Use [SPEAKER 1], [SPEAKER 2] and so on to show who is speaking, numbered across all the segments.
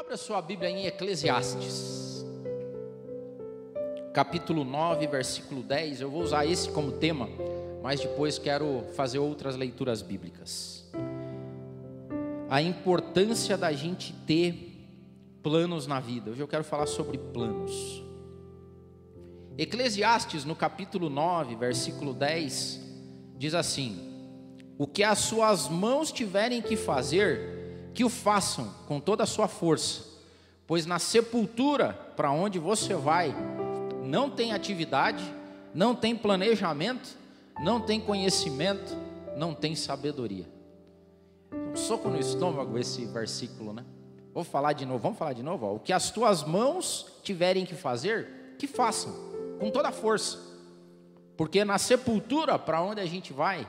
[SPEAKER 1] Abra sua Bíblia em Eclesiastes, capítulo 9, versículo 10. Eu vou usar esse como tema, mas depois quero fazer outras leituras bíblicas. A importância da gente ter planos na vida. Hoje eu quero falar sobre planos. Eclesiastes, no capítulo 9, versículo 10, diz assim: O que as suas mãos tiverem que fazer, que o façam com toda a sua força, pois na sepultura para onde você vai, não tem atividade, não tem planejamento, não tem conhecimento, não tem sabedoria. Um soco no estômago esse versículo, né? Vou falar de novo, vamos falar de novo. Ó. O que as tuas mãos tiverem que fazer, que façam, com toda a força. Porque na sepultura para onde a gente vai,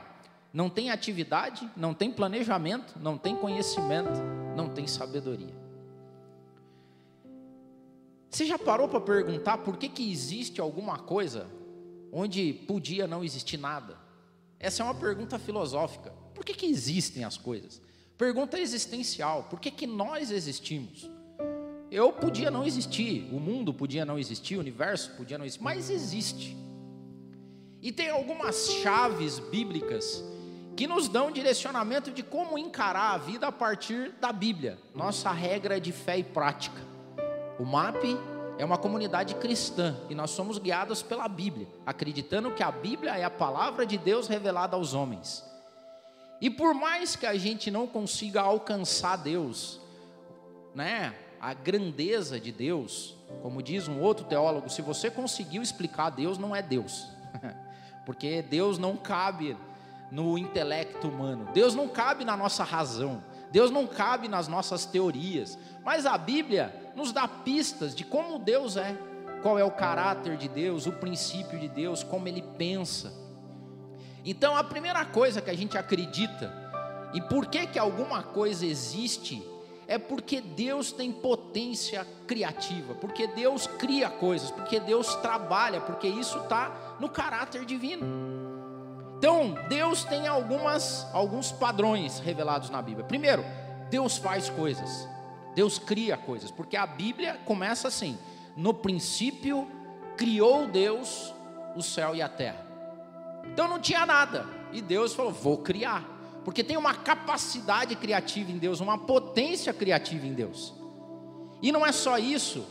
[SPEAKER 1] não tem atividade, não tem planejamento, não tem conhecimento, não tem sabedoria. Você já parou para perguntar por que, que existe alguma coisa onde podia não existir nada? Essa é uma pergunta filosófica. Por que, que existem as coisas? Pergunta existencial: por que, que nós existimos? Eu podia não existir, o mundo podia não existir, o universo podia não existir, mas existe. E tem algumas chaves bíblicas que nos dão direcionamento de como encarar a vida a partir da Bíblia, nossa regra de fé e prática. O MAP é uma comunidade cristã e nós somos guiados pela Bíblia, acreditando que a Bíblia é a palavra de Deus revelada aos homens. E por mais que a gente não consiga alcançar Deus, né, a grandeza de Deus, como diz um outro teólogo, se você conseguiu explicar Deus, não é Deus, porque Deus não cabe no intelecto humano. Deus não cabe na nossa razão. Deus não cabe nas nossas teorias. Mas a Bíblia nos dá pistas de como Deus é, qual é o caráter de Deus, o princípio de Deus, como ele pensa. Então, a primeira coisa que a gente acredita, e por que que alguma coisa existe, é porque Deus tem potência criativa, porque Deus cria coisas, porque Deus trabalha, porque isso está no caráter divino. Então, Deus tem algumas, alguns padrões revelados na Bíblia. Primeiro, Deus faz coisas, Deus cria coisas, porque a Bíblia começa assim: no princípio criou Deus o céu e a terra. Então não tinha nada, e Deus falou: vou criar, porque tem uma capacidade criativa em Deus, uma potência criativa em Deus. E não é só isso,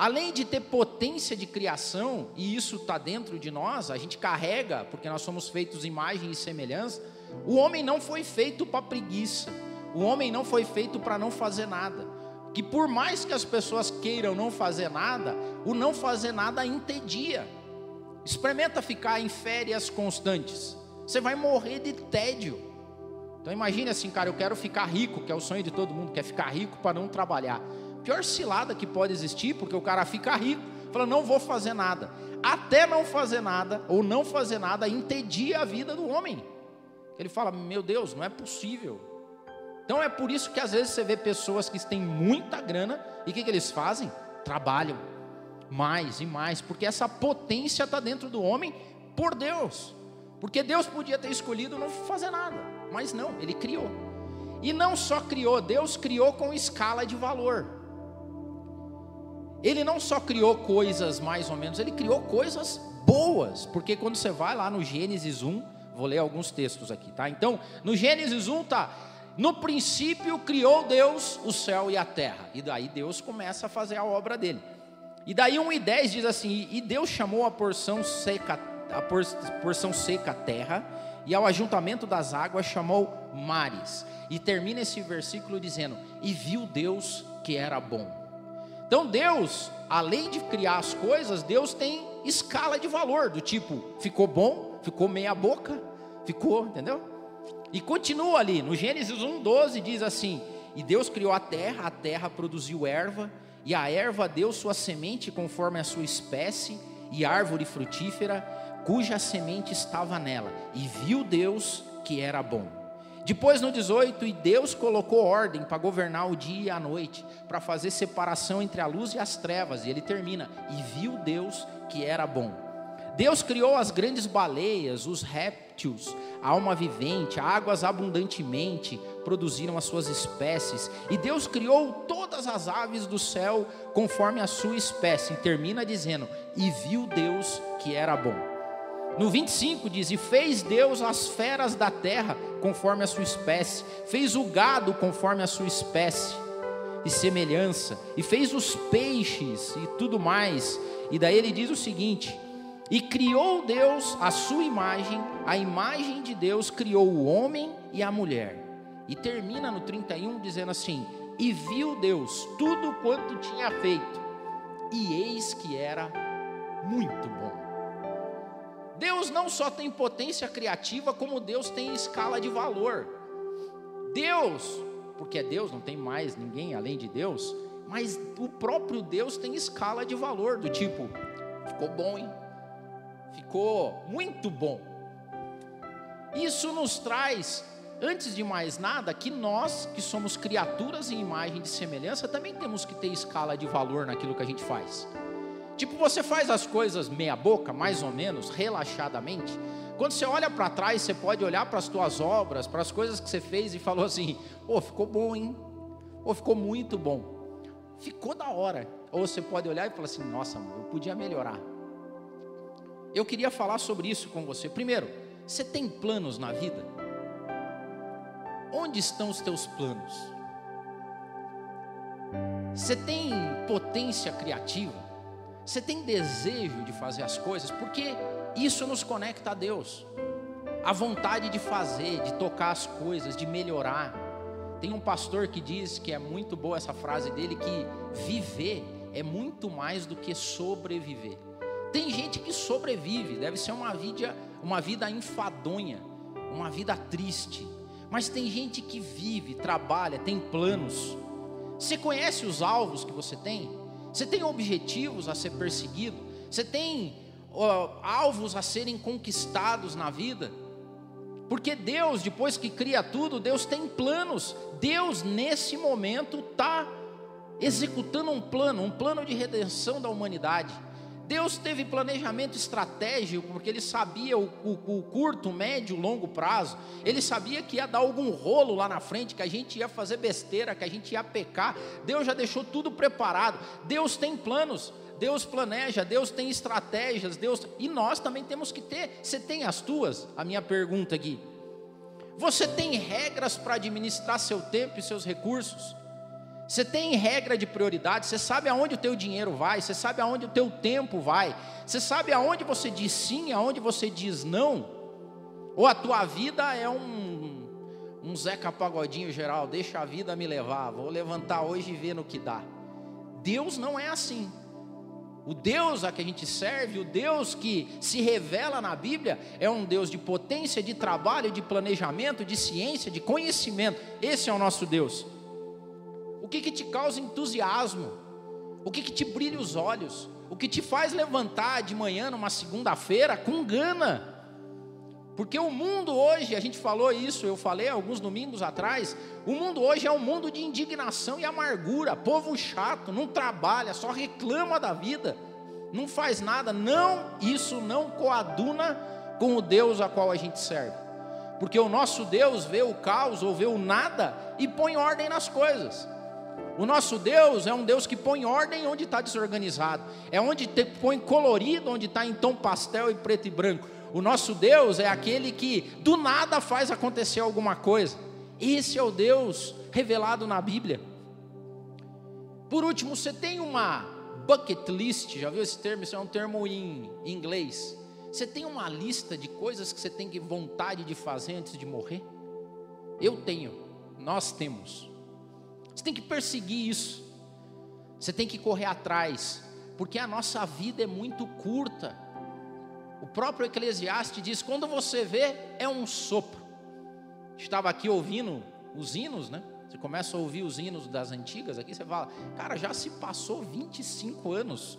[SPEAKER 1] além de ter potência de criação, e isso está dentro de nós, a gente carrega, porque nós somos feitos imagem e semelhança, o homem não foi feito para preguiça, o homem não foi feito para não fazer nada. Que por mais que as pessoas queiram não fazer nada, o não fazer nada entedia. Experimenta ficar em férias constantes. Você vai morrer de tédio. Então imagine assim, cara, eu quero ficar rico, que é o sonho de todo mundo, quer ficar rico para não trabalhar pior cilada que pode existir, porque o cara fica rico, fala, não vou fazer nada. Até não fazer nada, ou não fazer nada, entedia a vida do homem. Ele fala, meu Deus, não é possível. Então é por isso que às vezes você vê pessoas que têm muita grana, e o que, que eles fazem? Trabalham mais e mais, porque essa potência está dentro do homem por Deus. Porque Deus podia ter escolhido não fazer nada, mas não, Ele criou. E não só criou, Deus criou com escala de valor. Ele não só criou coisas mais ou menos, ele criou coisas boas, porque quando você vai lá no Gênesis 1, vou ler alguns textos aqui, tá? Então, no Gênesis 1 tá, no princípio criou Deus o céu e a terra, e daí Deus começa a fazer a obra dele. E daí 1 e 10 diz assim: E Deus chamou a porção seca, a porção seca a terra, e ao ajuntamento das águas chamou mares. E termina esse versículo dizendo: E viu Deus que era bom. Então Deus, além de criar as coisas, Deus tem escala de valor, do tipo, ficou bom, ficou meia boca, ficou, entendeu? E continua ali, no Gênesis 1,12 diz assim: E Deus criou a terra, a terra produziu erva, e a erva deu sua semente conforme a sua espécie, e árvore frutífera, cuja semente estava nela. E viu Deus que era bom. Depois no 18, e Deus colocou ordem para governar o dia e a noite, para fazer separação entre a luz e as trevas. E ele termina: E viu Deus que era bom. Deus criou as grandes baleias, os répteis, a alma vivente, águas abundantemente produziram as suas espécies, e Deus criou todas as aves do céu conforme a sua espécie. E termina dizendo: E viu Deus que era bom. No 25 diz: E fez Deus as feras da terra conforme a sua espécie, fez o gado conforme a sua espécie e semelhança, e fez os peixes e tudo mais. E daí ele diz o seguinte: e criou Deus a sua imagem, a imagem de Deus criou o homem e a mulher. E termina no 31 dizendo assim: E viu Deus tudo quanto tinha feito, e eis que era muito bom. Deus não só tem potência criativa, como Deus tem escala de valor. Deus, porque é Deus, não tem mais ninguém além de Deus, mas o próprio Deus tem escala de valor, do tipo, ficou bom, hein? ficou muito bom. Isso nos traz, antes de mais nada, que nós, que somos criaturas em imagem de semelhança, também temos que ter escala de valor naquilo que a gente faz. Tipo, você faz as coisas meia boca, mais ou menos, relaxadamente. Quando você olha para trás, você pode olhar para as suas obras, para as coisas que você fez e falou assim: "Pô, oh, ficou bom, hein? Ou oh, ficou muito bom. Ficou da hora". Ou você pode olhar e falar assim: "Nossa, eu podia melhorar". Eu queria falar sobre isso com você. Primeiro, você tem planos na vida? Onde estão os teus planos? Você tem potência criativa? Você tem desejo de fazer as coisas? Porque isso nos conecta a Deus. A vontade de fazer, de tocar as coisas, de melhorar. Tem um pastor que diz que é muito boa essa frase dele que viver é muito mais do que sobreviver. Tem gente que sobrevive, deve ser uma vida, uma vida enfadonha, uma vida triste. Mas tem gente que vive, trabalha, tem planos. Você conhece os alvos que você tem? Você tem objetivos a ser perseguido? Você tem alvos a serem conquistados na vida? Porque Deus, depois que cria tudo, Deus tem planos. Deus, nesse momento, está executando um plano, um plano de redenção da humanidade. Deus teve planejamento estratégico, porque Ele sabia o, o, o, curto, médio, longo prazo. Ele sabia que ia dar algum rolo lá na frente, que a gente ia fazer besteira, que a gente ia pecar. Deus já deixou tudo preparado. Deus tem planos, Deus planeja, Deus tem estratégias, Deus e nós também temos que ter. Você tem as tuas? A minha pergunta aqui. Você tem regras para administrar seu tempo e seus recursos? Você tem regra de prioridade, você sabe aonde o teu dinheiro vai, você sabe aonde o teu tempo vai, você sabe aonde você diz sim, aonde você diz não, ou a tua vida é um, um Zeca Pagodinho geral, deixa a vida me levar, vou levantar hoje e ver no que dá. Deus não é assim. O Deus a que a gente serve, o Deus que se revela na Bíblia, é um Deus de potência, de trabalho, de planejamento, de ciência, de conhecimento. Esse é o nosso Deus que, que te causa entusiasmo? O que, que te brilha os olhos? O que te faz levantar de manhã numa segunda-feira com gana? Porque o mundo hoje, a gente falou isso, eu falei alguns domingos atrás, o mundo hoje é um mundo de indignação e amargura, povo chato, não trabalha, só reclama da vida, não faz nada, não, isso não coaduna com o Deus a qual a gente serve. Porque o nosso Deus vê o caos ou vê o nada e põe ordem nas coisas. O nosso Deus é um Deus que põe ordem onde está desorganizado, é onde te, põe colorido onde está em tom pastel e preto e branco. O nosso Deus é aquele que do nada faz acontecer alguma coisa. Esse é o Deus revelado na Bíblia. Por último, você tem uma bucket list, já viu esse termo? Isso é um termo em inglês. Você tem uma lista de coisas que você tem vontade de fazer antes de morrer? Eu tenho, nós temos. Você tem que perseguir isso. Você tem que correr atrás, porque a nossa vida é muito curta. O próprio Eclesiastes diz: quando você vê, é um sopro. Estava aqui ouvindo os hinos, né? Você começa a ouvir os hinos das antigas aqui, você fala, cara, já se passou 25 anos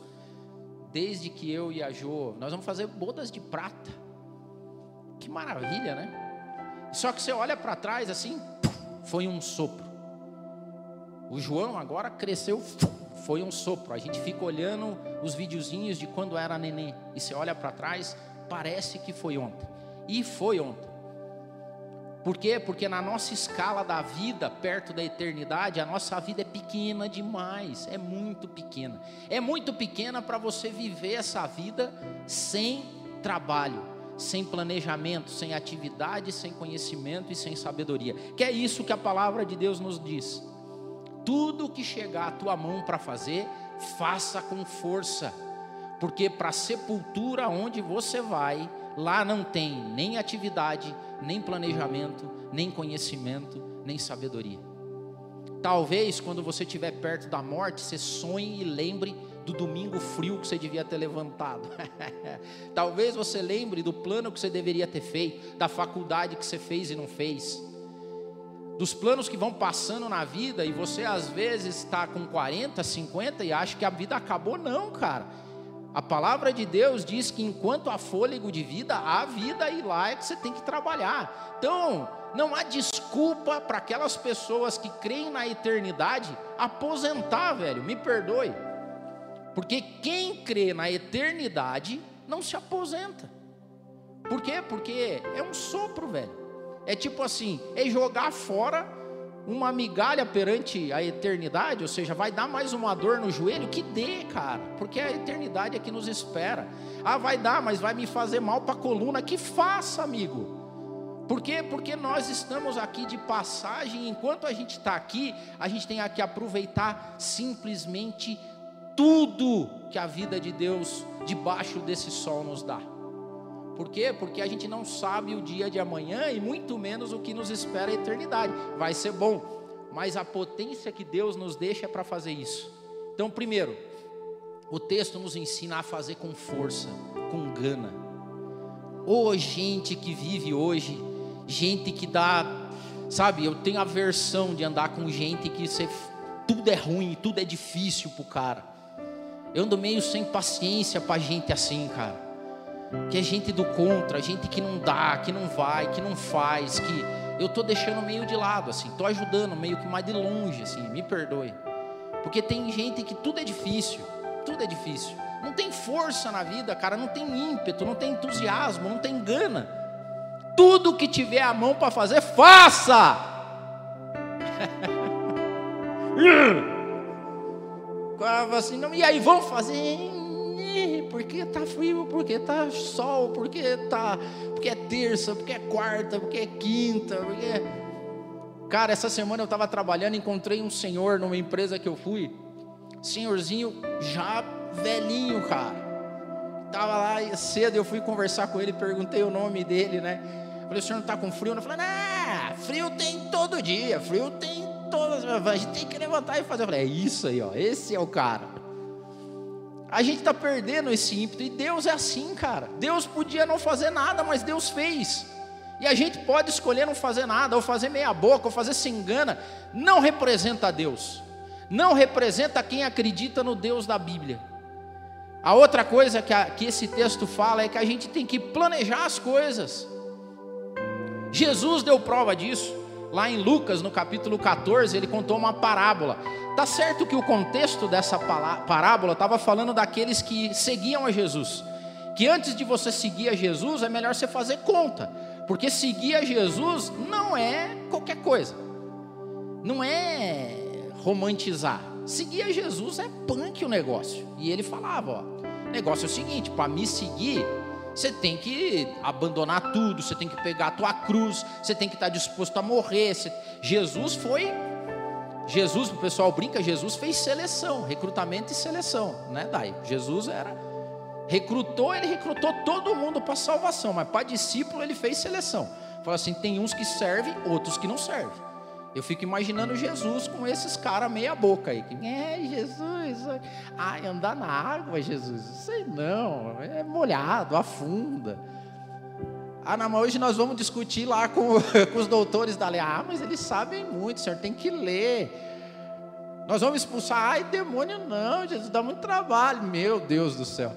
[SPEAKER 1] desde que eu e a Jo, nós vamos fazer bodas de prata. Que maravilha, né? Só que você olha para trás assim, foi um sopro. O João agora cresceu, foi um sopro. A gente fica olhando os videozinhos de quando era neném e você olha para trás, parece que foi ontem. E foi ontem. Por quê? Porque na nossa escala da vida, perto da eternidade, a nossa vida é pequena demais, é muito pequena. É muito pequena para você viver essa vida sem trabalho, sem planejamento, sem atividade, sem conhecimento e sem sabedoria. Que é isso que a palavra de Deus nos diz. Tudo que chegar à tua mão para fazer, faça com força, porque para a sepultura onde você vai, lá não tem nem atividade, nem planejamento, nem conhecimento, nem sabedoria. Talvez quando você estiver perto da morte, você sonhe e lembre do domingo frio que você devia ter levantado. Talvez você lembre do plano que você deveria ter feito, da faculdade que você fez e não fez. Dos planos que vão passando na vida e você às vezes está com 40, 50 e acha que a vida acabou. Não, cara. A palavra de Deus diz que enquanto há fôlego de vida, há vida e lá é que você tem que trabalhar. Então, não há desculpa para aquelas pessoas que creem na eternidade aposentar, velho. Me perdoe. Porque quem crê na eternidade não se aposenta. Por quê? Porque é um sopro, velho. É tipo assim, é jogar fora uma migalha perante a eternidade, ou seja, vai dar mais uma dor no joelho, que dê, cara, porque a eternidade é que nos espera. Ah, vai dar, mas vai me fazer mal para a coluna, que faça, amigo. Por quê? Porque nós estamos aqui de passagem, enquanto a gente está aqui, a gente tem que aproveitar simplesmente tudo que a vida de Deus debaixo desse sol nos dá. Por quê? Porque a gente não sabe o dia de amanhã e muito menos o que nos espera a eternidade. Vai ser bom, mas a potência que Deus nos deixa é para fazer isso. Então, primeiro, o texto nos ensina a fazer com força, com gana. Ô oh, gente que vive hoje, gente que dá, sabe, eu tenho aversão de andar com gente que tudo é ruim, tudo é difícil pro cara. Eu ando meio sem paciência para gente assim, cara que é gente do contra, gente que não dá, que não vai, que não faz, que eu tô deixando meio de lado, assim, tô ajudando meio que mais de longe, assim, me perdoe. Porque tem gente que tudo é difícil, tudo é difícil. Não tem força na vida, cara, não tem ímpeto, não tem entusiasmo, não tem gana. Tudo que tiver a mão para fazer, faça! assim, não, e aí, vão fazer? Porque tá frio, porque tá sol, porque tá, porque é terça, porque é quarta, porque é quinta, porque Cara, essa semana eu estava trabalhando, encontrei um senhor numa empresa que eu fui, senhorzinho já velhinho, cara. Tava lá cedo, eu fui conversar com ele, perguntei o nome dele, né? Falei, o senhor não está com frio? Ele falou, não, frio tem todo dia, frio tem todas, a gente tem que levantar e fazer. Eu falei, é isso aí, ó, esse é o cara. A gente está perdendo esse ímpeto. E Deus é assim, cara. Deus podia não fazer nada, mas Deus fez. E a gente pode escolher não fazer nada, ou fazer meia boca, ou fazer se engana. Não representa a Deus. Não representa quem acredita no Deus da Bíblia. A outra coisa que, a, que esse texto fala é que a gente tem que planejar as coisas. Jesus deu prova disso. Lá em Lucas, no capítulo 14, ele contou uma parábola. Tá certo que o contexto dessa parábola estava falando daqueles que seguiam a Jesus. Que antes de você seguir a Jesus, é melhor você fazer conta. Porque seguir a Jesus não é qualquer coisa. Não é romantizar. Seguir a Jesus é punk o negócio. E ele falava, ó, negócio é o seguinte, para me seguir, você tem que abandonar tudo, você tem que pegar a tua cruz, você tem que estar disposto a morrer. Você... Jesus foi Jesus, o pessoal brinca, Jesus fez seleção, recrutamento e seleção, né, Dai? Jesus era recrutou, ele recrutou todo mundo para salvação, mas para discípulo ele fez seleção. Fala assim, tem uns que servem, outros que não servem. Eu fico imaginando Jesus com esses caras meia boca aí. É, Jesus. Ai, andar na água, Jesus. Sei não, é molhado, afunda. Ah, não, mas hoje nós vamos discutir lá com, com os doutores da lei. Ah, mas eles sabem muito, senhor tem que ler. Nós vamos expulsar. Ai, demônio, não, Jesus dá muito trabalho. Meu Deus do céu.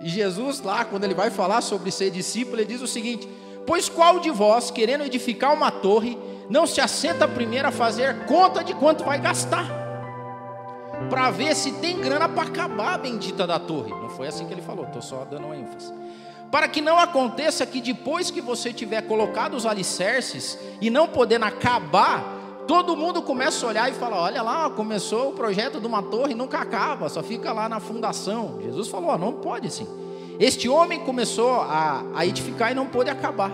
[SPEAKER 1] E Jesus, lá, quando ele vai falar sobre ser discípulo, ele diz o seguinte: Pois qual de vós, querendo edificar uma torre, não se assenta primeiro a fazer conta de quanto vai gastar? para ver se tem grana para acabar a bendita da torre. Não foi assim que ele falou, estou só dando ênfase. Para que não aconteça que depois que você tiver colocado os alicerces e não podendo acabar, todo mundo começa a olhar e fala: olha lá, começou o projeto de uma torre e nunca acaba, só fica lá na fundação. Jesus falou: não pode assim. Este homem começou a, a edificar e não pôde acabar.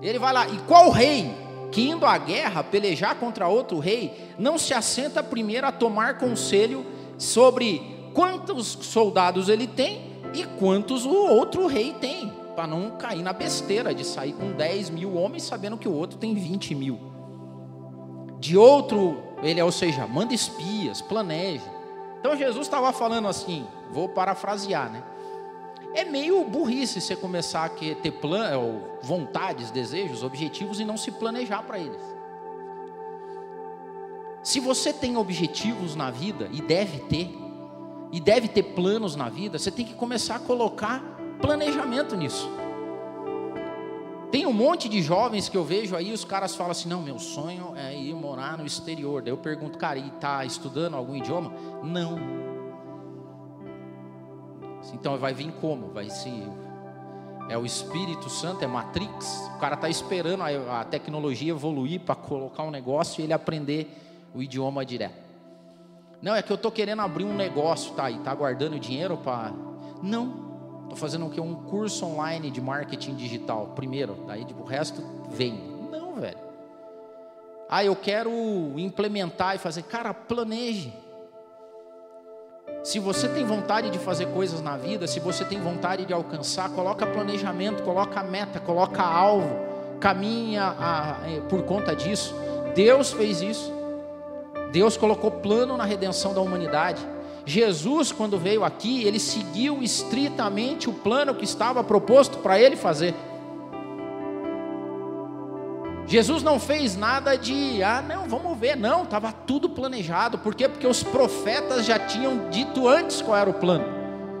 [SPEAKER 1] Ele vai lá, e qual rei que indo à guerra pelejar contra outro rei, não se assenta primeiro a tomar conselho sobre quantos soldados ele tem e quantos o outro rei tem, para não cair na besteira de sair com 10 mil homens sabendo que o outro tem 20 mil. De outro, ele, ou seja, manda espias, planeja. Então Jesus estava falando assim, vou parafrasear, né? É meio burrice você começar a ter plan, vontades, desejos, objetivos e não se planejar para eles. Se você tem objetivos na vida, e deve ter, e deve ter planos na vida, você tem que começar a colocar planejamento nisso. Tem um monte de jovens que eu vejo aí, os caras falam assim: não, meu sonho é ir morar no exterior. Daí eu pergunto, cara, e está estudando algum idioma? Não. Então vai vir como? Vai ser é o Espírito Santo, é Matrix. O cara está esperando a, a tecnologia evoluir para colocar um negócio e ele aprender o idioma direto. Não, é que eu estou querendo abrir um negócio, tá? E tá guardando dinheiro para. Não. Estou fazendo o que? Um curso online de marketing digital. Primeiro, daí tipo, o resto vem. Não, velho. Ah, eu quero implementar e fazer. Cara, planeje. Se você tem vontade de fazer coisas na vida, se você tem vontade de alcançar, coloca planejamento, coloca meta, coloca alvo, caminha a, a, por conta disso. Deus fez isso. Deus colocou plano na redenção da humanidade. Jesus, quando veio aqui, ele seguiu estritamente o plano que estava proposto para ele fazer. Jesus não fez nada de, ah, não, vamos ver, não, estava tudo planejado. Por quê? Porque os profetas já tinham dito antes qual era o plano.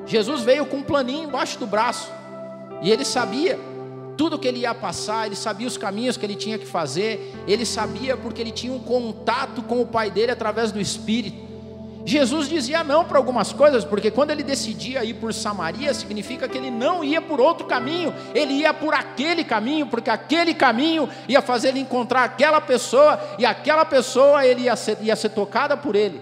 [SPEAKER 1] Jesus veio com um planinho embaixo do braço, e ele sabia tudo que ele ia passar, ele sabia os caminhos que ele tinha que fazer, ele sabia porque ele tinha um contato com o Pai dele através do Espírito. Jesus dizia não para algumas coisas, porque quando ele decidia ir por Samaria, significa que ele não ia por outro caminho, ele ia por aquele caminho, porque aquele caminho ia fazer ele encontrar aquela pessoa, e aquela pessoa ele ia ser, ia ser tocada por ele.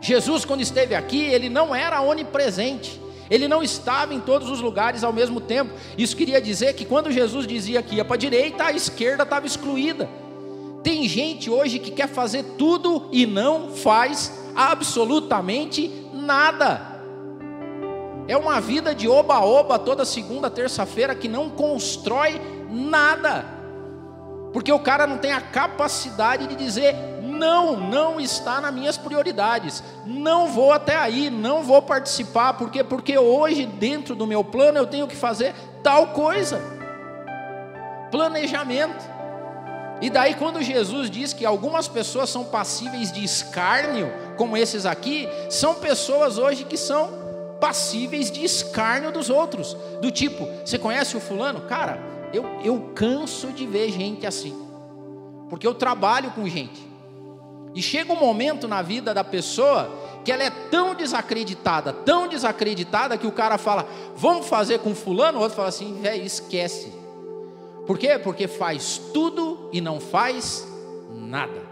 [SPEAKER 1] Jesus, quando esteve aqui, ele não era onipresente, ele não estava em todos os lugares ao mesmo tempo. Isso queria dizer que quando Jesus dizia que ia para a direita, a esquerda estava excluída. Tem gente hoje que quer fazer tudo e não faz absolutamente nada. É uma vida de oba-oba toda segunda, terça-feira que não constrói nada. Porque o cara não tem a capacidade de dizer: não, não está nas minhas prioridades. Não vou até aí, não vou participar, porque porque hoje dentro do meu plano eu tenho que fazer tal coisa. Planejamento. E daí, quando Jesus diz que algumas pessoas são passíveis de escárnio, como esses aqui, são pessoas hoje que são passíveis de escárnio dos outros. Do tipo, você conhece o fulano? Cara, eu, eu canso de ver gente assim, porque eu trabalho com gente. E chega um momento na vida da pessoa que ela é tão desacreditada, tão desacreditada, que o cara fala, vamos fazer com fulano, o outro fala assim, velho, esquece. Por quê? Porque faz tudo e não faz nada.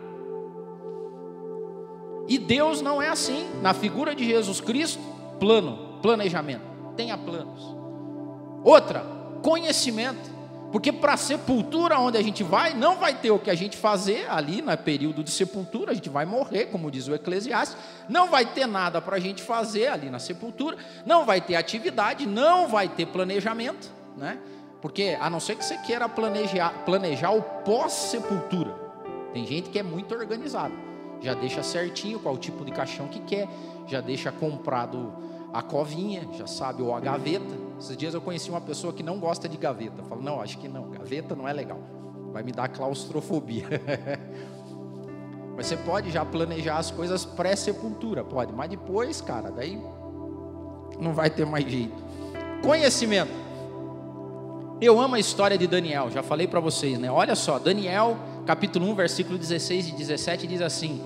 [SPEAKER 1] E Deus não é assim. Na figura de Jesus Cristo, plano, planejamento. Tenha planos. Outra, conhecimento. Porque para sepultura onde a gente vai, não vai ter o que a gente fazer ali no período de sepultura, a gente vai morrer, como diz o Eclesiastes, não vai ter nada para a gente fazer ali na sepultura, não vai ter atividade, não vai ter planejamento, né? Porque a não ser que você queira planejar, planejar o pós-sepultura. Tem gente que é muito organizado. Já deixa certinho qual tipo de caixão que quer, já deixa comprado a covinha, já sabe, ou a gaveta. Esses dias eu conheci uma pessoa que não gosta de gaveta. Fala, não, acho que não, gaveta não é legal. Vai me dar claustrofobia. mas você pode já planejar as coisas pré-sepultura, pode. Mas depois, cara, daí não vai ter mais jeito. Conhecimento. Eu amo a história de Daniel, já falei para vocês, né? Olha só, Daniel, capítulo 1, versículo 16 e 17 diz assim: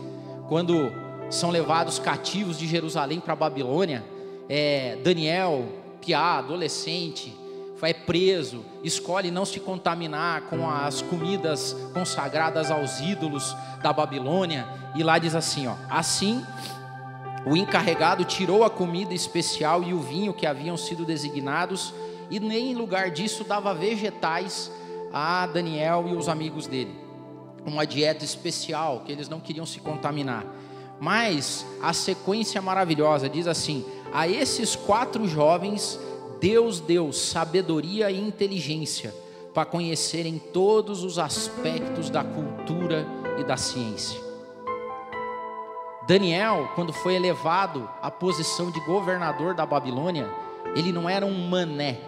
[SPEAKER 1] Quando são levados cativos de Jerusalém para Babilônia. É, Daniel, piá, adolescente, vai preso, escolhe não se contaminar com as comidas consagradas aos ídolos da Babilônia, e lá diz assim: ó, assim o encarregado tirou a comida especial e o vinho que haviam sido designados, e nem em lugar disso dava vegetais a Daniel e os amigos dele. Uma dieta especial, que eles não queriam se contaminar. Mas a sequência maravilhosa diz assim: a esses quatro jovens, Deus deu sabedoria e inteligência para conhecerem todos os aspectos da cultura e da ciência. Daniel, quando foi elevado à posição de governador da Babilônia, ele não era um mané.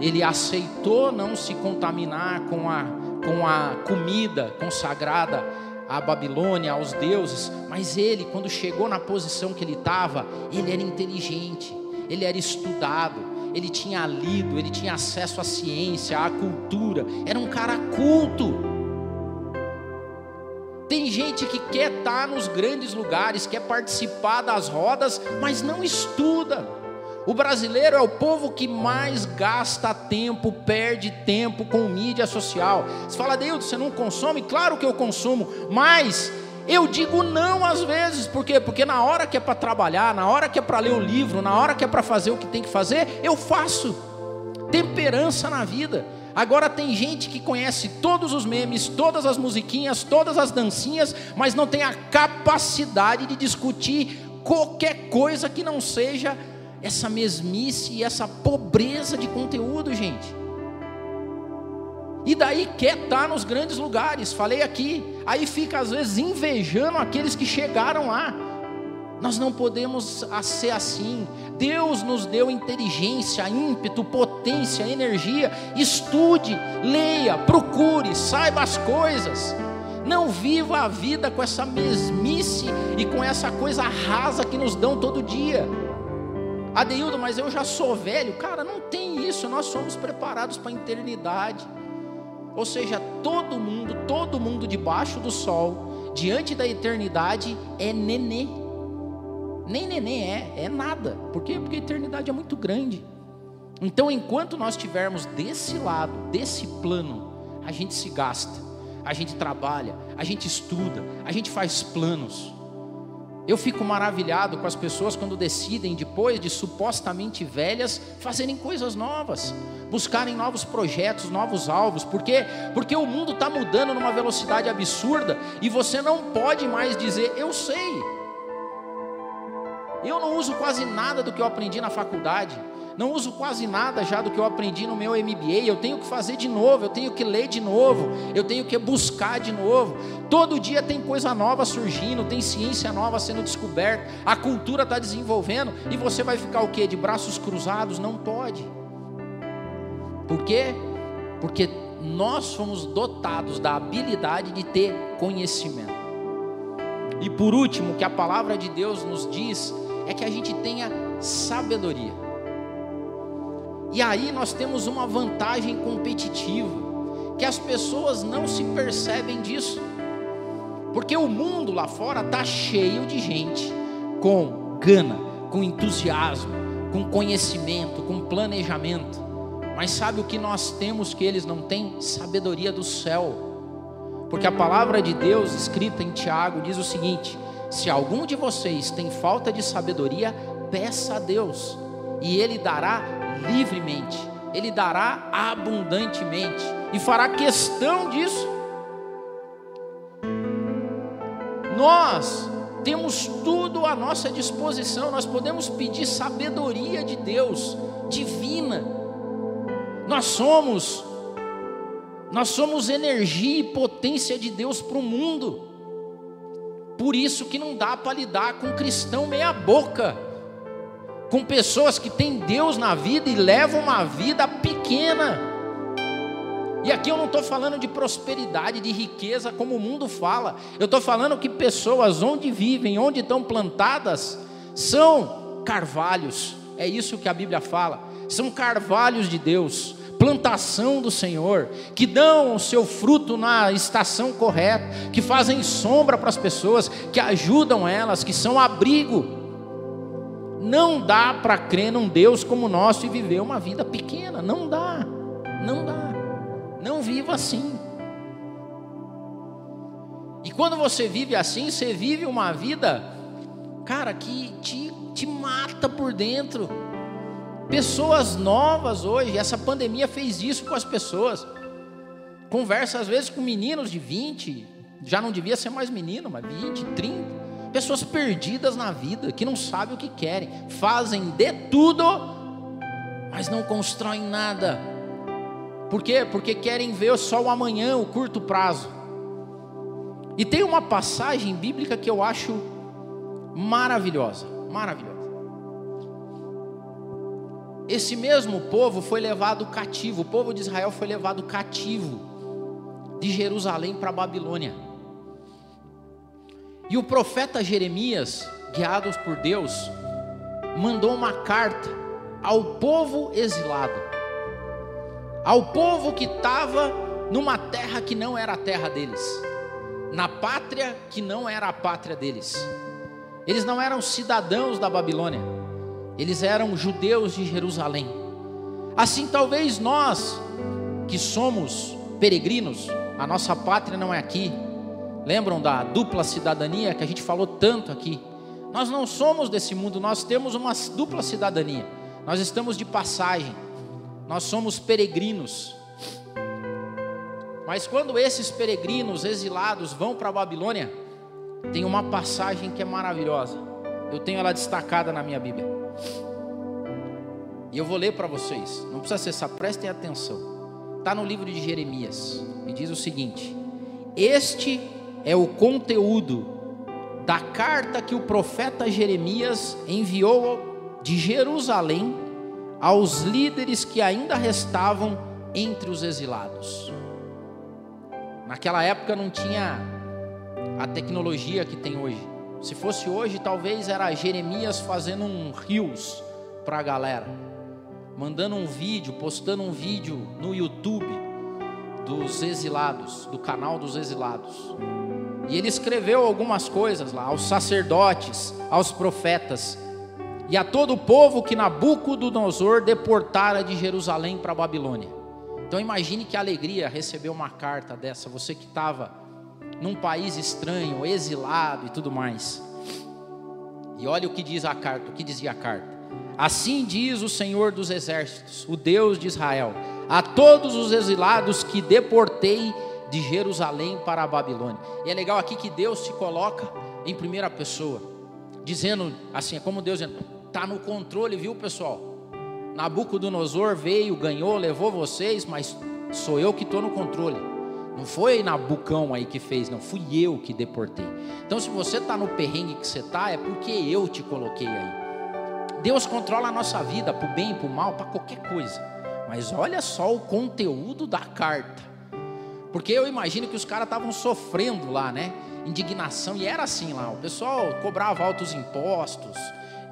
[SPEAKER 1] Ele aceitou não se contaminar com a, com a comida consagrada à Babilônia, aos deuses, mas ele, quando chegou na posição que ele estava, ele era inteligente, ele era estudado, ele tinha lido, ele tinha acesso à ciência, à cultura, era um cara culto. Tem gente que quer estar nos grandes lugares, quer participar das rodas, mas não estuda. O brasileiro é o povo que mais gasta tempo, perde tempo com mídia social. Você fala, Deus, você não consome? Claro que eu consumo, mas eu digo não às vezes, por quê? Porque na hora que é para trabalhar, na hora que é para ler o livro, na hora que é para fazer o que tem que fazer, eu faço. Temperança na vida. Agora tem gente que conhece todos os memes, todas as musiquinhas, todas as dancinhas, mas não tem a capacidade de discutir qualquer coisa que não seja essa mesmice e essa pobreza de conteúdo, gente. E daí quer estar nos grandes lugares, falei aqui. Aí fica às vezes invejando aqueles que chegaram lá. Nós não podemos ser assim. Deus nos deu inteligência, ímpeto, potência, energia. Estude, leia, procure, saiba as coisas. Não viva a vida com essa mesmice e com essa coisa rasa que nos dão todo dia. Adeildo, mas eu já sou velho. Cara, não tem isso. Nós somos preparados para a eternidade. Ou seja, todo mundo, todo mundo debaixo do sol, diante da eternidade, é nenê. Nem neném é, é nada. Por quê? Porque a eternidade é muito grande. Então, enquanto nós estivermos desse lado, desse plano, a gente se gasta, a gente trabalha, a gente estuda, a gente faz planos. Eu fico maravilhado com as pessoas quando decidem, depois de supostamente velhas, fazerem coisas novas, buscarem novos projetos, novos alvos. Por quê? Porque o mundo está mudando numa velocidade absurda e você não pode mais dizer, eu sei. Eu não uso quase nada do que eu aprendi na faculdade. Não uso quase nada já do que eu aprendi no meu MBA. Eu tenho que fazer de novo, eu tenho que ler de novo, eu tenho que buscar de novo. Todo dia tem coisa nova surgindo, tem ciência nova sendo descoberta, a cultura está desenvolvendo e você vai ficar o quê? De braços cruzados? Não pode. Por quê? Porque nós fomos dotados da habilidade de ter conhecimento. E por último, que a palavra de Deus nos diz é que a gente tenha sabedoria. E aí nós temos uma vantagem competitiva, que as pessoas não se percebem disso. Porque o mundo lá fora está cheio de gente com gana, com entusiasmo, com conhecimento, com planejamento. Mas sabe o que nós temos que eles não têm? Sabedoria do céu. Porque a palavra de Deus, escrita em Tiago, diz o seguinte: se algum de vocês tem falta de sabedoria, peça a Deus, e Ele dará livremente, Ele dará abundantemente, e fará questão disso. Nós temos tudo à nossa disposição, nós podemos pedir sabedoria de Deus, divina. Nós somos, nós somos energia e potência de Deus para o mundo. Por isso que não dá para lidar com cristão meia boca, com pessoas que têm Deus na vida e levam uma vida pequena. E aqui eu não estou falando de prosperidade, de riqueza, como o mundo fala. Eu estou falando que pessoas onde vivem, onde estão plantadas, são carvalhos. É isso que a Bíblia fala. São carvalhos de Deus, plantação do Senhor, que dão o seu fruto na estação correta, que fazem sombra para as pessoas, que ajudam elas, que são abrigo. Não dá para crer num Deus como o nosso e viver uma vida pequena, não dá, não dá. Não viva assim. E quando você vive assim, você vive uma vida, cara, que te, te mata por dentro. Pessoas novas hoje, essa pandemia fez isso com as pessoas. Conversa às vezes com meninos de 20, já não devia ser mais menino, mas 20, 30. Pessoas perdidas na vida, que não sabem o que querem, fazem de tudo, mas não constroem nada. Por quê? Porque querem ver só o amanhã, o curto prazo. E tem uma passagem bíblica que eu acho maravilhosa, maravilhosa. Esse mesmo povo foi levado cativo, o povo de Israel foi levado cativo de Jerusalém para Babilônia. E o profeta Jeremias, guiados por Deus, mandou uma carta ao povo exilado, ao povo que estava numa terra que não era a terra deles na pátria que não era a pátria deles. Eles não eram cidadãos da Babilônia, eles eram judeus de Jerusalém. Assim, talvez nós, que somos peregrinos, a nossa pátria não é aqui. Lembram da dupla cidadania que a gente falou tanto aqui? Nós não somos desse mundo, nós temos uma dupla cidadania. Nós estamos de passagem, nós somos peregrinos. Mas quando esses peregrinos exilados vão para a Babilônia, tem uma passagem que é maravilhosa. Eu tenho ela destacada na minha Bíblia. E eu vou ler para vocês. Não precisa acessar, prestem atenção. Está no livro de Jeremias. E diz o seguinte: Este é o conteúdo da carta que o profeta Jeremias enviou de Jerusalém aos líderes que ainda restavam entre os exilados. Naquela época não tinha a tecnologia que tem hoje. Se fosse hoje, talvez era Jeremias fazendo um rios para a galera, mandando um vídeo, postando um vídeo no YouTube dos exilados, do canal dos exilados. E ele escreveu algumas coisas lá aos sacerdotes, aos profetas e a todo o povo que Nabucodonosor deportara de Jerusalém para a Babilônia. Então imagine que alegria receber uma carta dessa, você que estava num país estranho, exilado e tudo mais. E olha o que diz a carta, o que dizia a carta. Assim diz o Senhor dos exércitos, o Deus de Israel, a todos os exilados que deportei de Jerusalém para a Babilônia. E é legal aqui que Deus se coloca em primeira pessoa, dizendo assim, é como Deus está no controle, viu pessoal? Nabucodonosor veio, ganhou, levou vocês, mas sou eu que estou no controle. Não foi Nabucão aí que fez, não, fui eu que deportei. Então, se você está no perrengue que você está, é porque eu te coloquei aí. Deus controla a nossa vida, para o bem, para o mal, para qualquer coisa. Mas olha só o conteúdo da carta. Porque eu imagino que os caras estavam sofrendo lá, né? Indignação, e era assim lá: o pessoal cobrava altos impostos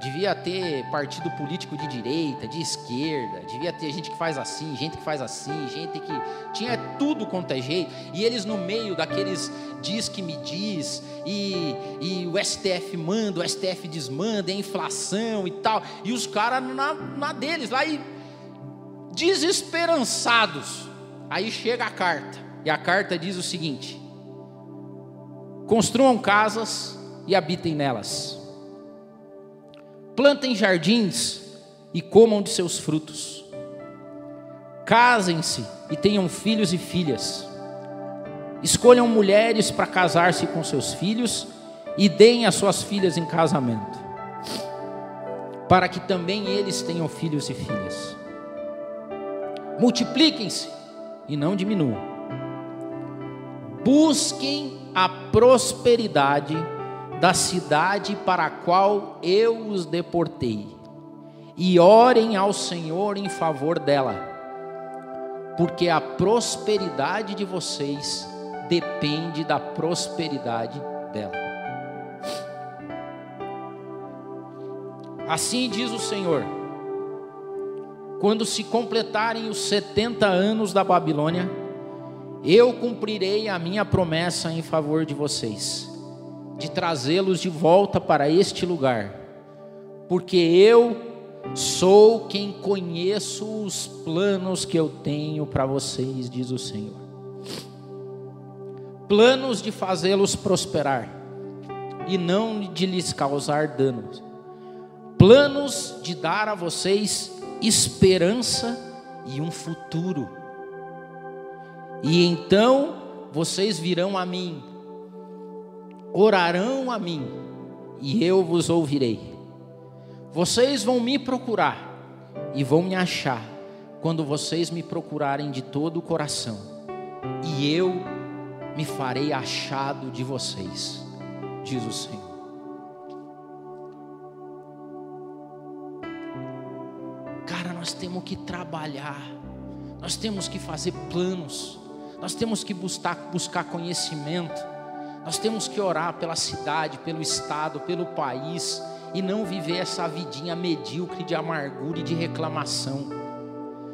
[SPEAKER 1] devia ter partido político de direita, de esquerda, devia ter gente que faz assim, gente que faz assim, gente que tinha tudo quanto é jeito, e eles no meio daqueles diz que me diz, e, e o STF manda, o STF desmanda, é inflação e tal, e os caras na, na deles lá e desesperançados. Aí chega a carta, e a carta diz o seguinte: construam casas e habitem nelas plantem jardins e comam de seus frutos. Casem-se e tenham filhos e filhas. Escolham mulheres para casar-se com seus filhos e deem as suas filhas em casamento, para que também eles tenham filhos e filhas. Multipliquem-se e não diminuam. Busquem a prosperidade da cidade para a qual eu os deportei, e orem ao Senhor em favor dela, porque a prosperidade de vocês depende da prosperidade dela. Assim diz o Senhor: quando se completarem os 70 anos da Babilônia, eu cumprirei a minha promessa em favor de vocês, de trazê-los de volta para este lugar, porque eu sou quem conheço os planos que eu tenho para vocês, diz o Senhor. Planos de fazê-los prosperar e não de lhes causar danos. Planos de dar a vocês esperança e um futuro. E então vocês virão a mim, orarão a mim, e eu vos ouvirei. Vocês vão me procurar e vão me achar quando vocês me procurarem de todo o coração, e eu me farei achado de vocês, diz o Senhor. Cara, nós temos que trabalhar, nós temos que fazer planos, nós temos que buscar, buscar conhecimento, nós temos que orar pela cidade, pelo estado, pelo país, e não viver essa vidinha medíocre de amargura e de reclamação.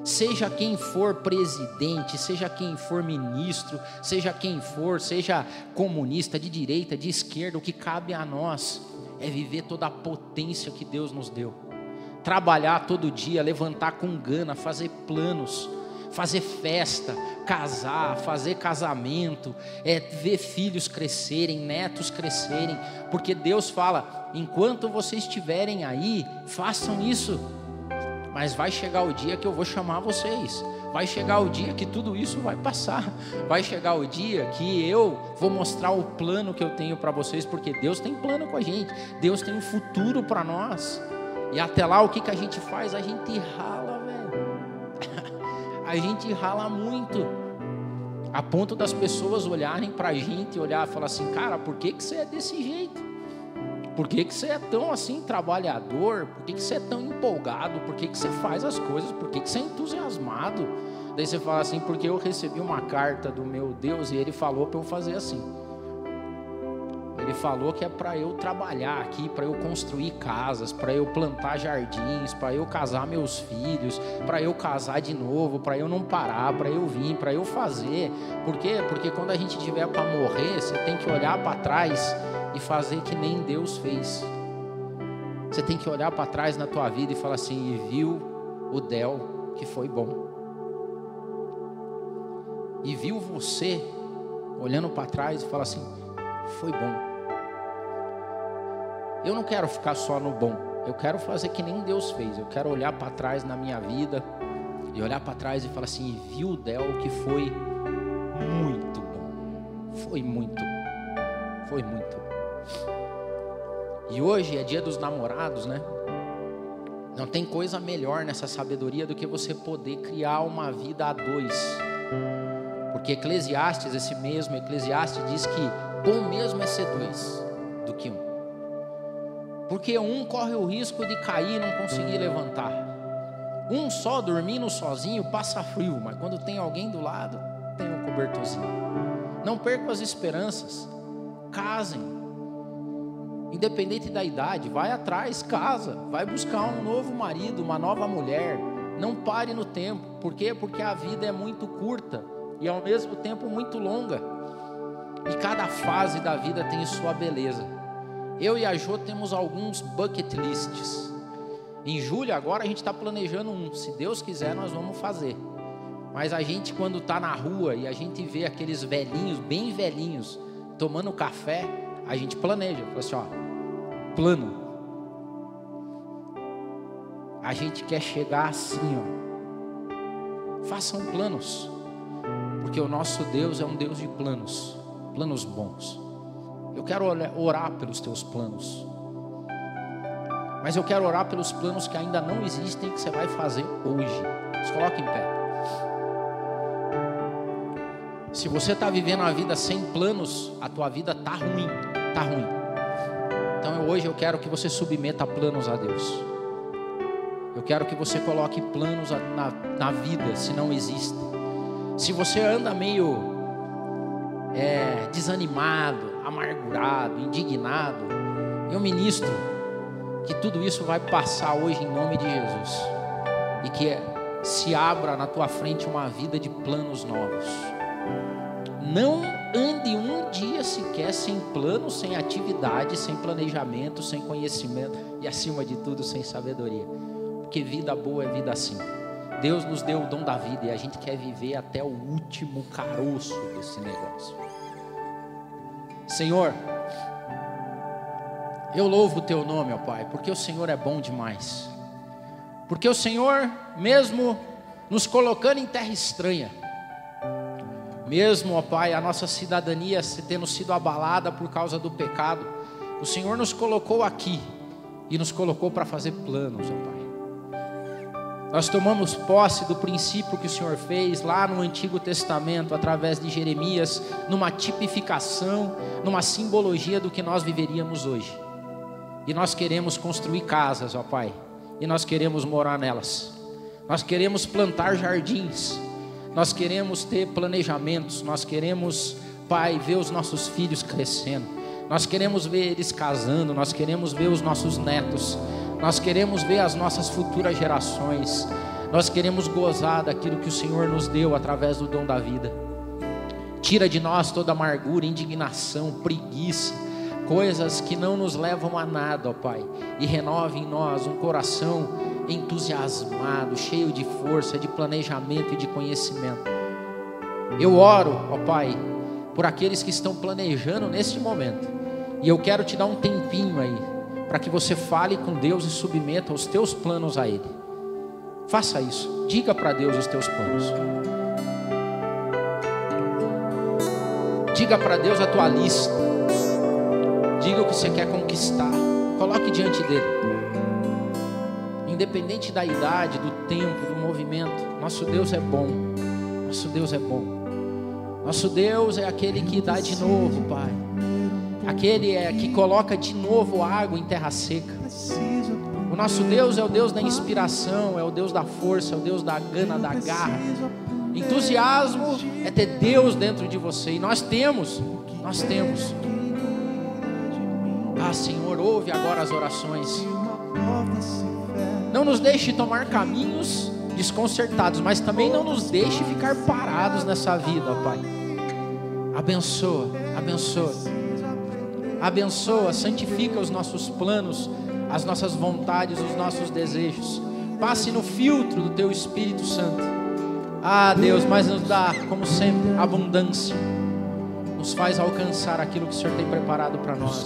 [SPEAKER 1] Seja quem for presidente, seja quem for ministro, seja quem for, seja comunista, de direita, de esquerda, o que cabe a nós é viver toda a potência que Deus nos deu. Trabalhar todo dia, levantar com gana, fazer planos, fazer festa, casar, fazer casamento, é, ver filhos crescerem, netos crescerem, porque Deus fala: enquanto vocês estiverem aí, façam isso, mas vai chegar o dia que eu vou chamar vocês. Vai chegar o dia que tudo isso vai passar. Vai chegar o dia que eu vou mostrar o plano que eu tenho para vocês, porque Deus tem plano com a gente. Deus tem um futuro para nós. E até lá o que, que a gente faz? A gente rala. A gente rala muito. A ponto das pessoas olharem para a gente e olhar e falar assim, cara, por que, que você é desse jeito? Por que, que você é tão assim trabalhador? Por que, que você é tão empolgado? Por que, que você faz as coisas? Por que, que você é entusiasmado? Daí você fala assim, porque eu recebi uma carta do meu Deus e ele falou para eu fazer assim. Ele falou que é para eu trabalhar aqui, para eu construir casas, para eu plantar jardins, para eu casar meus filhos, para eu casar de novo, para eu não parar, para eu vir, para eu fazer. Por quê? Porque quando a gente tiver para morrer, você tem que olhar para trás e fazer que nem Deus fez. Você tem que olhar para trás na tua vida e falar assim: e viu o Del que foi bom. E viu você olhando para trás e falar assim: foi bom. Eu não quero ficar só no bom. Eu quero fazer que nem Deus fez. Eu quero olhar para trás na minha vida e olhar para trás e falar assim: viu Del que foi muito bom. Foi muito. Foi muito. E hoje é dia dos namorados, né? Não tem coisa melhor nessa sabedoria do que você poder criar uma vida a dois. Porque Eclesiastes, esse mesmo Eclesiastes, diz que bom mesmo é ser dois do que um. Porque um corre o risco de cair e não conseguir levantar. Um só dormindo sozinho passa frio, mas quando tem alguém do lado, tem um cobertorzinho. Não percam as esperanças. Casem. Independente da idade, vai atrás, casa, vai buscar um novo marido, uma nova mulher. Não pare no tempo. Por quê? Porque a vida é muito curta e ao mesmo tempo muito longa. E cada fase da vida tem sua beleza. Eu e a Jo temos alguns bucket lists. Em julho agora a gente está planejando um. Se Deus quiser, nós vamos fazer. Mas a gente, quando está na rua e a gente vê aqueles velhinhos, bem velhinhos, tomando café, a gente planeja. Fala assim, ó, plano. A gente quer chegar assim, ó. Façam planos. Porque o nosso Deus é um Deus de planos, planos bons. Eu quero orar pelos teus planos. Mas eu quero orar pelos planos que ainda não existem que você vai fazer hoje. Se coloque em pé. Se você está vivendo a vida sem planos, a tua vida tá ruim, tá ruim. Então hoje eu quero que você submeta planos a Deus. Eu quero que você coloque planos na, na vida, se não existem. Se você anda meio é, desanimado, amargurado, indignado, eu ministro que tudo isso vai passar hoje em nome de Jesus. E que se abra na tua frente uma vida de planos novos. Não ande um dia sequer sem plano, sem atividade, sem planejamento, sem conhecimento e, acima de tudo, sem sabedoria. Porque vida boa é vida assim. Deus nos deu o dom da vida e a gente quer viver até o último caroço desse negócio. Senhor, eu louvo o teu nome, ó Pai, porque o Senhor é bom demais. Porque o Senhor, mesmo nos colocando em terra estranha, mesmo, ó Pai, a nossa cidadania tendo sido abalada por causa do pecado, o Senhor nos colocou aqui e nos colocou para fazer planos, ó Pai. Nós tomamos posse do princípio que o Senhor fez lá no Antigo Testamento, através de Jeremias, numa tipificação, numa simbologia do que nós viveríamos hoje. E nós queremos construir casas, ó Pai, e nós queremos morar nelas. Nós queremos plantar jardins, nós queremos ter planejamentos, nós queremos, Pai, ver os nossos filhos crescendo, nós queremos ver eles casando, nós queremos ver os nossos netos, nós queremos ver as nossas futuras gerações, nós queremos gozar daquilo que o Senhor nos deu através do dom da vida. Tira de nós toda amargura, indignação, preguiça, coisas que não nos levam a nada, ó Pai, e renove em nós um coração entusiasmado, cheio de força, de planejamento e de conhecimento. Eu oro, ó Pai, por aqueles que estão planejando neste momento. E eu quero te dar um tempinho aí, para que você fale com Deus e submeta os teus planos a Ele. Faça isso, diga para Deus os teus planos. Diga para Deus a tua lista. Diga o que você quer conquistar. Coloque diante dele independente da idade, do tempo, do movimento, nosso Deus é bom. Nosso Deus é bom. Nosso Deus é aquele que dá de novo, Pai. Aquele é que coloca de novo água em terra seca. O nosso Deus é o Deus da inspiração, é o Deus da força, é o Deus da gana, da garra. Entusiasmo é ter Deus dentro de você. E nós temos, nós temos. Ah, Senhor, ouve agora as orações. Não nos deixe tomar caminhos desconcertados, mas também não nos deixe ficar parados nessa vida, Pai. Abençoa, abençoa. Abençoa, santifica os nossos planos, as nossas vontades, os nossos desejos. Passe no filtro do teu Espírito Santo. Ah, Deus, mas nos dá, como sempre, abundância. Nos faz alcançar aquilo que o Senhor tem preparado para nós.